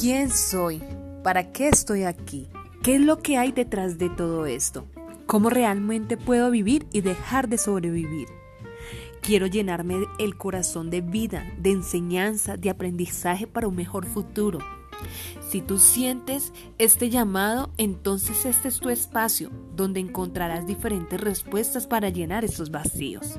¿Quién soy? ¿Para qué estoy aquí? ¿Qué es lo que hay detrás de todo esto? ¿Cómo realmente puedo vivir y dejar de sobrevivir? Quiero llenarme el corazón de vida, de enseñanza, de aprendizaje para un mejor futuro. Si tú sientes este llamado, entonces este es tu espacio donde encontrarás diferentes respuestas para llenar esos vacíos.